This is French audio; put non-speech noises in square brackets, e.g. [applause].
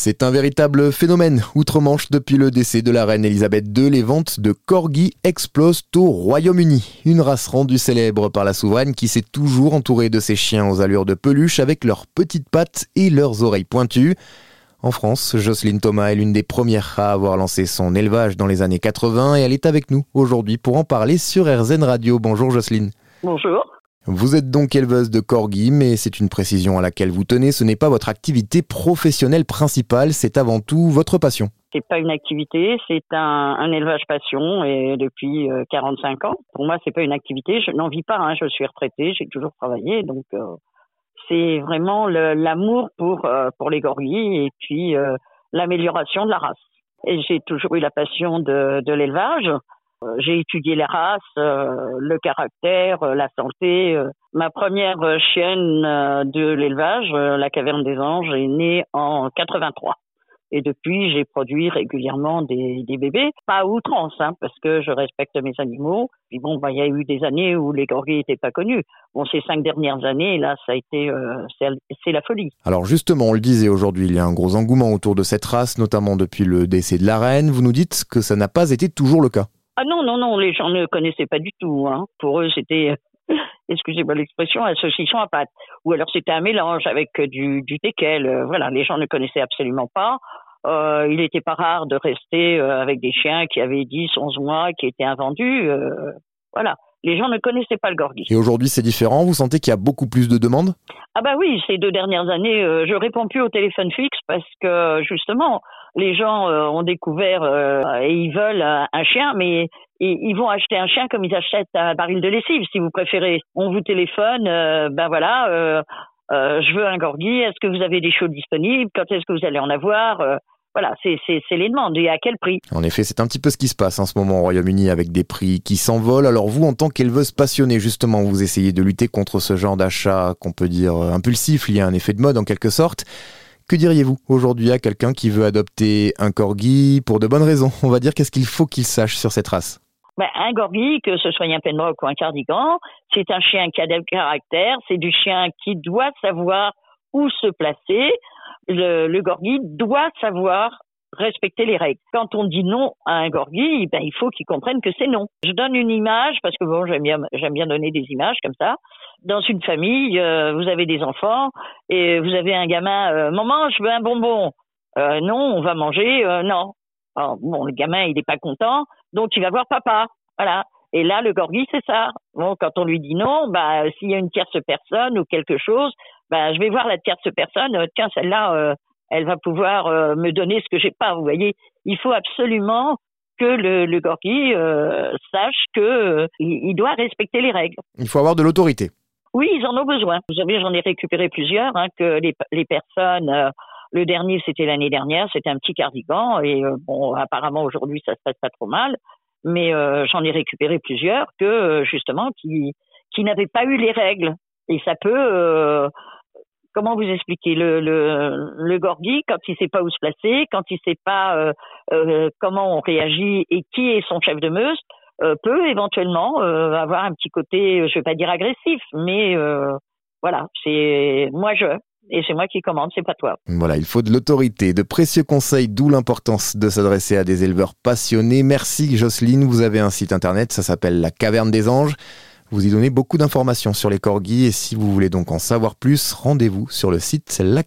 C'est un véritable phénomène. Outre-Manche, depuis le décès de la reine Elisabeth II, les ventes de corgis explosent au Royaume-Uni. Une race rendue célèbre par la souveraine qui s'est toujours entourée de ses chiens aux allures de peluche avec leurs petites pattes et leurs oreilles pointues. En France, Jocelyne Thomas est l'une des premières à avoir lancé son élevage dans les années 80 et elle est avec nous aujourd'hui pour en parler sur RZN Radio. Bonjour Jocelyne. Bonjour. Vous êtes donc éleveuse de corgis, mais c'est une précision à laquelle vous tenez, ce n'est pas votre activité professionnelle principale, c'est avant tout votre passion. C'est pas une activité, c'est un, élevage passion et depuis 45 euh, ans. Pour moi, c'est pas une activité, je n'en vis pas, hein. je suis retraitée, j'ai toujours travaillé, donc euh, c'est vraiment l'amour pour euh, pour les corgis et puis l'amélioration de la race. Et j'ai toujours eu la passion de, de l'élevage. Euh, j'ai étudié les races, euh, le caractère, euh, la santé. Ma première chienne de l'élevage, la Caverne des Anges, est née en 83. Et depuis, j'ai produit régulièrement des, bébés, pas à outrance, hein, parce que je respecte mes animaux. Puis bon, bah, il y a eu des années où les gorgis n'étaient pas connus. Bon, ces cinq dernières années, là, ça a été, c'est la folie. Alors justement, on le disait aujourd'hui, il y a un gros engouement autour de cette race, notamment depuis le décès de la reine. Vous nous dites que ça n'a pas été toujours le cas. Ah non, non, non, les gens ne connaissaient pas du tout. Hein. Pour eux, c'était, [laughs] excusez-moi l'expression, un saucisson à pâte. Ou alors c'était un mélange avec du, du teckel. Euh, voilà, les gens ne connaissaient absolument pas. Euh, il n'était pas rare de rester euh, avec des chiens qui avaient 10, 11 mois, qui étaient invendus. Euh, voilà. Les gens ne connaissaient pas le gorgui. Et aujourd'hui, c'est différent? Vous sentez qu'il y a beaucoup plus de demandes? Ah bah oui, ces deux dernières années, je réponds plus au téléphone fixe parce que justement, les gens euh, ont découvert euh, et ils veulent un chien, mais ils, vont acheter un chien comme ils achètent un baril de lessive, si vous préférez. On vous téléphone, euh, ben voilà, je veux un gorgui, est-ce que vous avez des chiots disponibles Quand est-ce que vous allez en avoir voilà, c'est les demandes et à quel prix? En effet, c'est un petit peu ce qui se passe en ce moment au Royaume-Uni avec des prix qui s'envolent. Alors vous, en tant qu'éleveuse passionnée, justement, vous essayez de lutter contre ce genre d'achat qu'on peut dire impulsif, lié à un effet de mode en quelque sorte. Que diriez-vous aujourd'hui à quelqu'un qui veut adopter un corgi pour de bonnes raisons? On va dire qu'est-ce qu'il faut qu'il sache sur cette race? Ben, un corgi, que ce soit un penrock ou un cardigan, c'est un chien qui a des caractères, c'est du chien qui doit savoir où se placer. Le, le gorgi doit savoir respecter les règles. Quand on dit non à un gorgi, ben, il faut qu'il comprenne que c'est non. Je donne une image parce que bon, j'aime bien donner des images comme ça. Dans une famille, euh, vous avez des enfants et vous avez un gamin, euh, maman, je veux un bonbon. Euh, non, on va manger, non. Bon, le gamin, il n'est pas content, donc il va voir papa. Voilà. Et là, le gorgi, c'est ça. Bon, quand on lui dit non, bah, s'il y a une tierce personne ou quelque chose, bah, je vais voir la tierce personne. Tiens, celle-là, elle va pouvoir me donner ce que j'ai pas. Vous voyez, il faut absolument que le, le gorgui sache que euh, il, doit respecter les règles. Il faut avoir de l'autorité. Oui, ils en ont besoin. Vous savez, j'en ai récupéré plusieurs hein, que les, les personnes. le dernier, c'était l'année dernière, c'était un petit cardigan et bon, apparemment aujourd'hui, ça se passe pas trop mal. Mais j'en ai récupéré plusieurs que justement qui qui n'avaient pas eu les règles et ça peut comment vous expliquer? Le, le, le gorgui quand il sait pas où se placer, quand il sait pas euh, euh, comment on réagit et qui est son chef de meute, euh, peut éventuellement avoir un petit côté, je vais pas dire agressif, mais voilà, c'est moi je et c'est moi qui commande, c'est pas toi. Voilà, il faut de l'autorité, de précieux conseils, d'où l'importance de s'adresser à des éleveurs passionnés. Merci Jocelyne, vous avez un site internet, ça s'appelle La Caverne des Anges. Vous y donnez beaucoup d'informations sur les corgis et si vous voulez donc en savoir plus, rendez-vous sur le site La